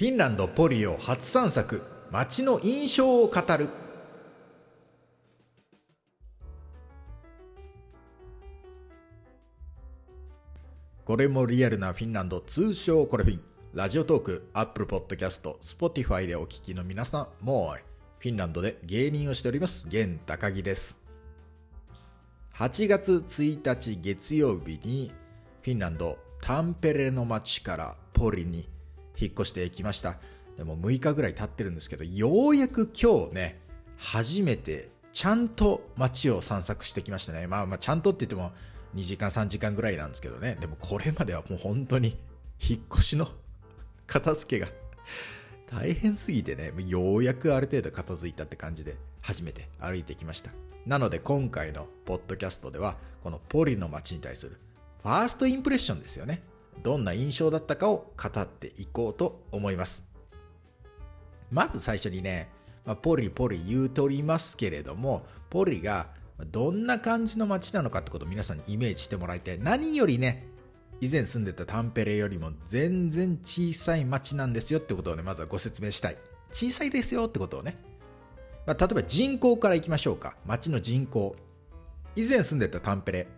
フィンランドポリを初散策街の印象を語る。これもリアルなフィンランド通称コレフィン。 Radiotalk、Apple Podcast、Spotify でお聞きの皆さん、もうフィンランドで芸人をしております、ゲン高木です。8月1日月曜日にフィンランドタンペレの町からポリに引っ越してきました。でも6日ぐらい経ってるんですけどようやく今日ね初めてちゃんと街を散策してきましたね。まあまあちゃんとって言っても2時間3時間ぐらいなんですけどね。でもこれまではもう本当に引っ越しの片付けが 大変すぎてねようやくある程度片付いたって感じで初めて歩いてきました。なので今回のポッドキャストではこのポリの街に対するファーストインプレッションですよね。どんな印象だったかを語っていこうと思いますまず最初にね、まあ、ポリポリ言うておりますけれどもポリがどんな感じの街なのかってことを皆さんにイメージしてもらいたい何よりね以前住んでたタンペレよりも全然小さい街なんですよってことをねまずはご説明したい小さいですよってことをねまあ、例えば人口からいきましょうか。町の人口。以前住んでたタンペレ。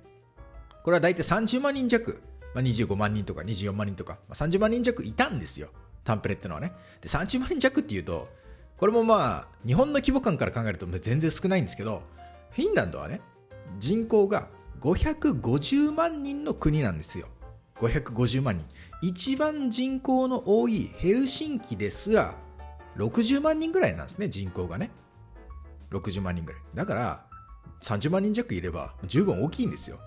これは大体30万人弱。まあ、25万人とか24万人とか、まあ、30万人弱いたんですよ。タンペレってのはね。で、30万人弱っていうと、これもまあ、日本の規模感から考えると全然少ないんですけど、フィンランドはね、人口が550万人の国なんですよ。550万人。一番人口の多いヘルシンキですら、60万人ぐらいなんですね、人口がね。60万人ぐらい。だから、30万人弱いれば十分大きいんですよ。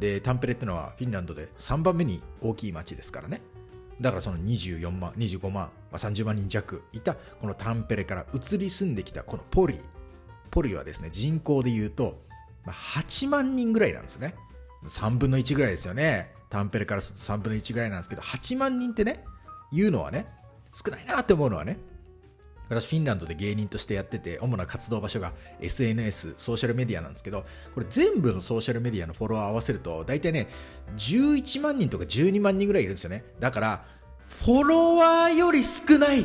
で、タンペレってのはフィンランドで3番目に大きい町ですからね。だからその24万、25万、まあ、30万人弱いたこのタンペレから移り住んできたこのポリ。ポリはですね、人口で言うと、8万人ぐらいなんですね。3分の1ぐらいですよね。タンペレからすると3分の1ぐらいなんですけど、8万人ってね、言うのはね、少ないなって思うのはね、私フィンランドで芸人としてやってて主な活動場所が SNS ソーシャルメディアなんですけどこれ全部のソーシャルメディアのフォロワー合わせると大体ね11万人とか12万人ぐらいいるんですよねだからフォロワーより少ない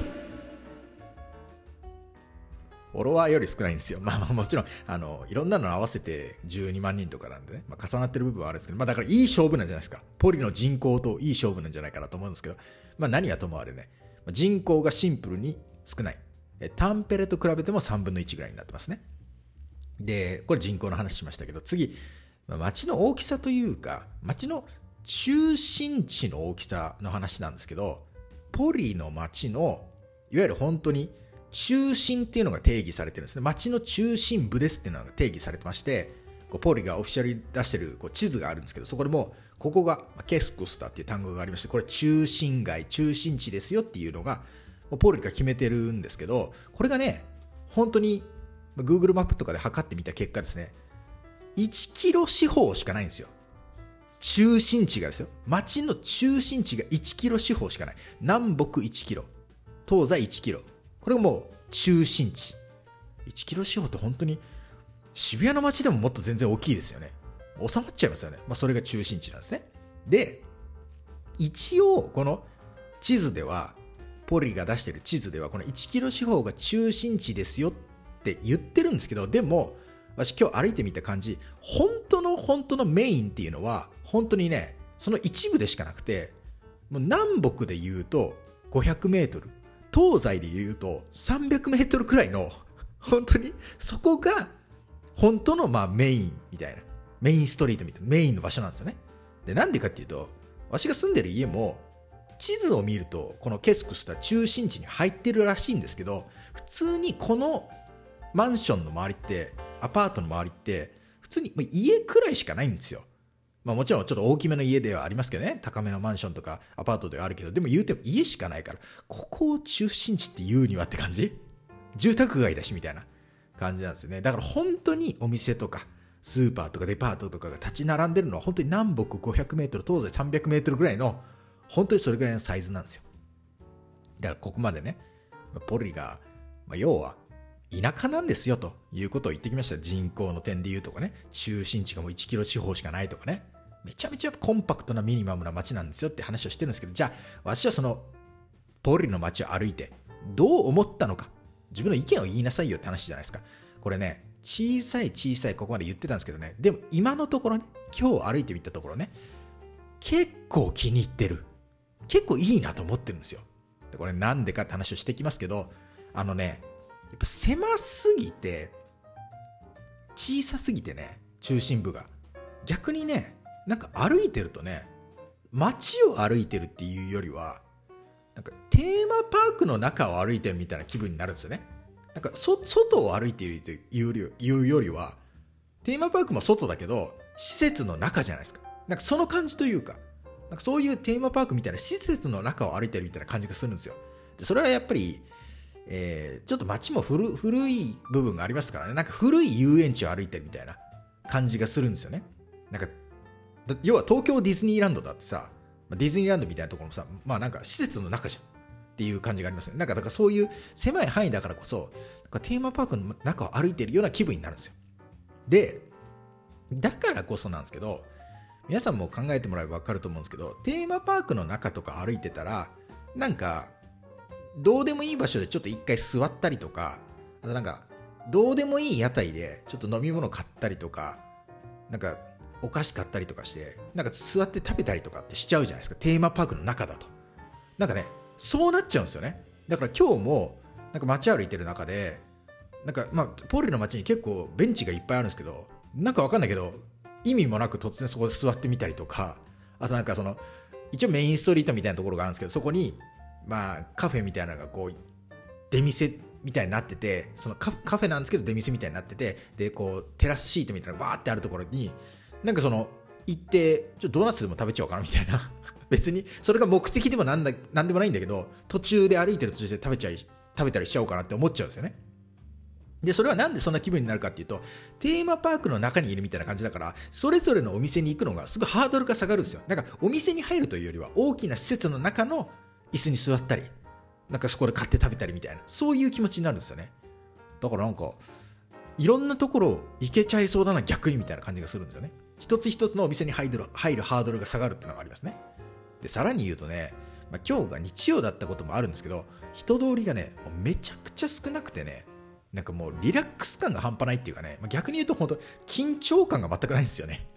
フォロワーより少ないんですよ。まあまあもちろん、あの、いろんなの合わせて12万人とかなんでね、まあ重なってる部分はあるんですけど、まあだからいい勝負なんじゃないですか。ポリの人口といい勝負なんじゃないかなと思うんですけど、まあ何はともあれね、人口がシンプルに少ない。タンペレと比べても3分の1ぐらいになってますね。で、これ人口の話しましたけど、次、町の大きさというか、町の中心地の大きさの話なんですけど、ポリの町の、いわゆる本当に中心っていうのが定義されてるんですね。町の中心部ですっていうのが定義されてまして、ポリがオフィシャルに出してるこう地図があるんですけど、そこでもここがケスクスタっていう単語がありまして、これ中心街、中心地ですよっていうのがポールが決めてるんですけど、これがね、本当に Google マップとかで測ってみた結果ですね、1キロ四方しかないんですよ。中心地がですよ。街の中心地が1キロ四方しかない。南北1キロ。東西1キロ。これがもう中心地。1キロ四方って本当に渋谷の街でももっと全然大きいですよね。収まっちゃいますよね。まあそれが中心地なんですね。で、一応この地図ではポリが出している地図ではこの1キロ四方が中心地ですよって言ってるんですけどでも私今日歩いてみた感じ本当の本当のメインっていうのは本当にねその一部でしかなくてもう南北で言うと500メートル東西で言うと300メートルくらいの本当にそこが本当のまあメインみたいなメインストリートみたいなメインの場所なんですよね。でなんでかっていうと私が住んでる家も地図を見るとこのケスクスタ中心地に入ってるらしいんですけど普通にこのマンションの周りってアパートの周りって普通に家くらいしかないんですよ。まあもちろんちょっと大きめの家ではありますけどね。高めのマンションとかアパートではあるけど、でも言うても家しかないから、ここを中心地って言うにはって感じ？住宅街だしみたいな感じなんですよね。だから本当にお店とかスーパーとかデパートとかが立ち並んでるのは本当に南北500メートル、東西300メートルぐらいの本当にそれぐらいのサイズなんですよ。だからここまでね、ポリが、まあ、要は田舎なんですよということを言ってきました。人口の点で言うとかね、中心地がもう1キロ四方しかないとかね、めちゃめちゃコンパクトなミニマムな街なんですよって話をしてるんですけど、じゃあ私はそのポリの街を歩いて、どう思ったのか。自分の意見を言いなさいよって話じゃないですか。これね、小さい小さいここまで言ってたんですけどね、でも今のところね、今日歩いてみたところね、結構気に入ってる。結構いいなと思ってるんですよ。でこれなんでかって話をしてきますけど、あのね、やっぱ狭すぎて、小さすぎてね、中心部が。逆にね、なんか歩いてるとね、街を歩いてるっていうよりは、なんかテーマパークの中を歩いてるみたいな気分になるんですよね。なんかそ外を歩いているというよりは、テーマパークも外だけど、施設の中じゃないですか。なんかその感じというか、なんかそういうテーマパークみたいな施設の中を歩いてるみたいな感じがするんですよ。でそれはやっぱり、えー、ちょっと街も古古い部分がありますからね。なんか古い遊園地を歩いてるみたいな感じがするんですよね。なんか、要は東京ディズニーランドだってさ、ディズニーランドみたいなところもさ、まあなんか施設の中じゃん。っていう感じがありますね。なんか、だからそういう狭い範囲だからこそ、なんかテーマパークの中を歩いてるような気分になるんですよ。で、だからこそなんですけど、皆さんも考えてもらえば分かると思うんですけど、テーマパークの中とか歩いてたら、なんか、どうでもいい場所でちょっと一回座ったりとか、あとなんか、どうでもいい屋台でちょっと飲み物買ったりとか、なんか、お菓子買ったりとかして、なんか座って食べたりとかってしちゃうじゃないですか。テーマパークの中だと。なんかね、そうなっちゃうんですよね。だから今日も、なんか街歩いてる中で、なんかまあ、ポールの街に結構ベンチがいっぱいあるんですけど、なんかわかんないけど、意味もなく突然そこで座ってみたりとか、あとなんかその、一応メインストリートみたいなところがあるんですけど、そこに、まあ、カフェみたいなのがこう、出店みたいになってて、そのカフェなんですけど出店みたいになってて、で、こう、テラスシートみたいなのがバーってあるところに、なんかその、行って、ちょっとドーナツでも食べちゃおうかなみたいな。別に、それが目的でもなんだ、なんでもないんだけど、途中で歩いてる途中で食べちゃい、食べたりしちゃおうかなって思っちゃうんですよね。で、それはなんでそんな気分になるかっていうと、テーマパークの中にいるみたいな感じだから、それぞれのお店に行くのがすごいハードルが下がるんですよ。だから、お店に入るというよりは、大きな施設の中の椅子に座ったり、なんかそこで買って食べたりみたいな、そういう気持ちになるんですよね。だからなんか、いろんなところ行けちゃいそうだな、逆にみたいな感じがするんですよね。一つ一つのお店に入る入るハードルが下がるっていうのがありますね。で、さらに言うとね、まあ、今日が日曜だったこともあるんですけど、人通りがね、めちゃくちゃ少なくてね、なんかもうリラックス感が半端ないっていうかね、まあ、逆に言うと本当緊張感が全くないんですよね。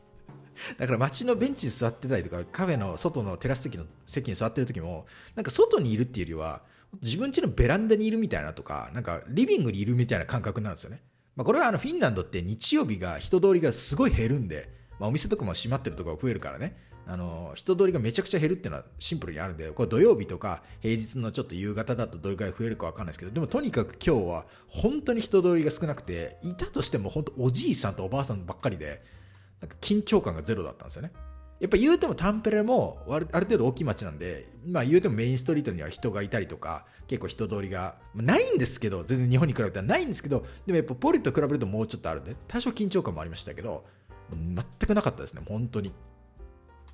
だから街のベンチに座ってたりとか、カフェの外のテラス席の席に座ってる時も、なんか外にいるっていうよりは、自分家のベランダにいるみたいなとか、なんかリビングにいるみたいな感覚なんですよね。まあ、これはあのフィンランドって日曜日が人通りがすごい減るんで、まあ、お店とかも閉まってるとこが増えるからね、あの人通りがめちゃくちゃ減るっていうのはシンプルにあるんで、これ土曜日とか平日のちょっと夕方だとどれくらい増えるかわかんないですけど、でもとにかく今日は本当に人通りが少なくて、いたとしても本当おじいさんとおばあさんばっかりで、なんか緊張感がゼロだったんですよね。やっぱ言うてもタンペレもある程度大きい街なんで、まあ言うてもメインストリートには人がいたりとか、結構人通りが、ないんですけど、全然日本に比べたらないんですけど、でもやっぱポリと比べるともうちょっとあるんで、多少緊張感もありましたけど、全くなかったですね、本当に。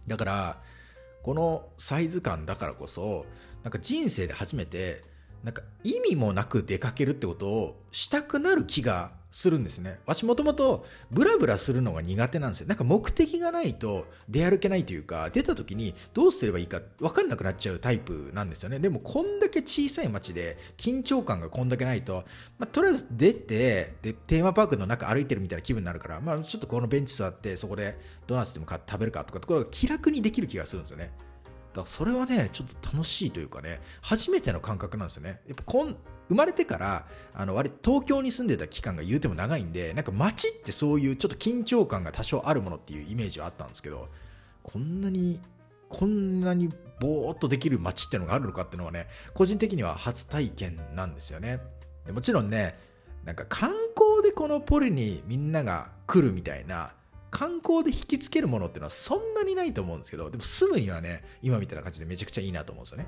だから、このサイズ感だからこそ、なんか人生で初めて、なんか意味もなく出かけるってことをしたくなる気がするんですね。私もともとブラブラするのが苦手なんですよ。なんか目的がないと出歩けないというか、出た時にどうすればいいか分かんなくなっちゃうタイプなんですよね。でもこんだけ小さい街で緊張感がこんだけないと、まあ、とりあえず出てで、テーマパークの中歩いてるみたいな気分になるから、まあちょっとこのベンチ座ってそこでドーナツでも買って食べるかとかところが気楽にできる気がするんですよね。だからそれはね、ちょっと楽しいというかね、初めての感覚なんですよね。やっぱこん生まれてから、あの、割東京に住んでた期間が言うても長いんで、なんか街ってそういうちょっと緊張感が多少あるものっていうイメージはあったんですけど、こんなに、こんなにぼーっとできる街ってのがあるのかっていうのはね、個人的には初体験なんですよね。でもちろんね、なんか観光でこのポリにみんなが来るみたいな、観光で引きつけるものっていうのはそんなにないと思うんですけど、でも住むにはね、今みたいな感じでめちゃくちゃいいなと思うんですよね。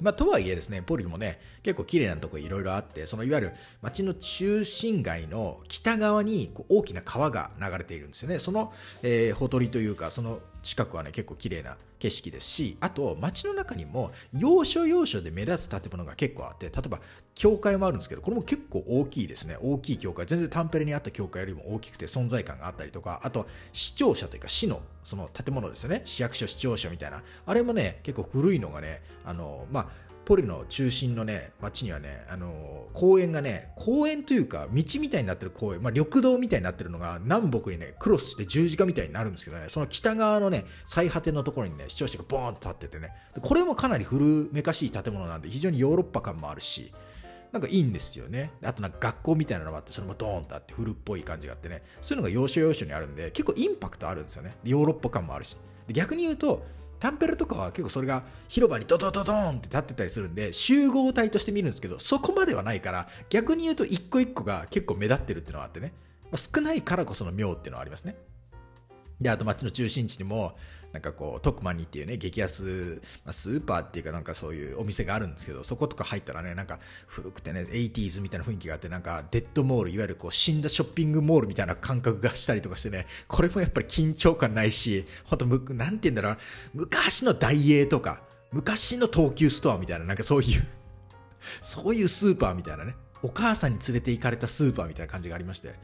まあ、とはいえですね、ポリもね、結構綺麗なとこいろいろあって、そのいわゆる街の中心街の北側にこう大きな川が流れているんですよね。その、えー、ほとりというか、その近くはね、結構綺麗な景色ですし、あと街の中にも要所要所で目立つ建物が結構あって、例えば教会もあるんですけど、これも結構大きいですね。大きい教会。全然タンペレにあった教会よりも大きくて存在感があったりとか、あと市庁舎というか市のその建物ですよね。市役所、市庁舎みたいな。あれもね、結構古いのがね、あの、まあ、ポリの中心のね、街にはね、あのー公園がね、公園というか、道みたいになってる公園、まあ、緑道みたいになってるのが南北にね、クロスして十字架みたいになるんですけどね、その北側のね、最果てのところにね、市庁舎がボーンと立っててね、これもかなり古めかしい建物なんで、非常にヨーロッパ感もあるし、なんかいいんですよね。あとなんか学校みたいなのもあって、それもドーンとあって古っぽい感じがあってね、そういうのが要所要所にあるんで、結構インパクトあるんですよね。ヨーロッパ感もあるし。逆に言うと、タンペルとかは結構それが広場にドドドドーンって立ってたりするんで、集合体として見るんですけど、そこまではないから、逆に言うと一個一個が結構目立ってるっていうのがあってね、ま少ないからこその妙っていうのはありますね。で、あと街の中心地にも、なんかこう、トクマニっていうね、激安、まあ、スーパーっていうかなんかそういうお店があるんですけど、そことか入ったらね、なんか古くてね、80s みたいな雰囲気があって、なんかデッドモール、いわゆるこう死んだショッピングモールみたいな感覚がしたりとかしてね、これもやっぱり緊張感ないし、ほんとむ、なんて言うんだろう、昔のダイエーとか、昔の東急ストアみたいな、なんかそういう、そういうスーパーみたいなね、お母さんに連れて行かれたスーパーみたいな感じがありまして、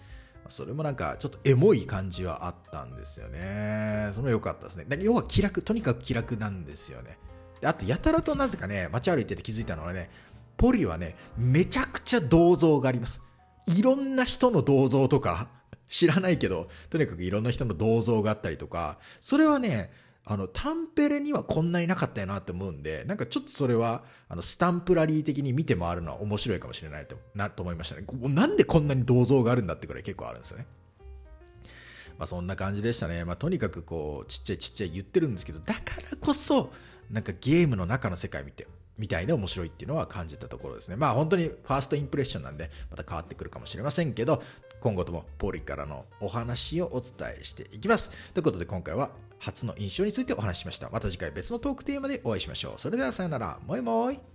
それもなんかちょっとエモい感じはあったんですよね。それも良かったですね。だ要は気楽、とにかく気楽なんですよね。であと、やたらとなぜかね、街歩いてて気づいたのはね、ポリはね、めちゃくちゃ銅像があります。いろんな人の銅像とか、知らないけど、とにかくいろんな人の銅像があったりとか、それはね、あの、タンペレにはこんなになかったよなって思うんで、なんかちょっとそれは、あの、スタンプラリー的に見て回るのは面白いかもしれないと、な、と思いましたね。なんでこんなに銅像があるんだってくらい結構あるんですよね。まあそんな感じでしたね。まあとにかくこう、ちっちゃいちっちゃい言ってるんですけど、だからこそ、なんかゲームの中の世界見て、みたいで面白いっていうのは感じたところですね。まあ本当にファーストインプレッションなんで、また変わってくるかもしれませんけど、今後ともポリからのお話をお伝えしていきます。ということで今回は初の印象についてお話ししました。また次回別のトークテーマでお会いしましょう。それではさよなら。もいもい。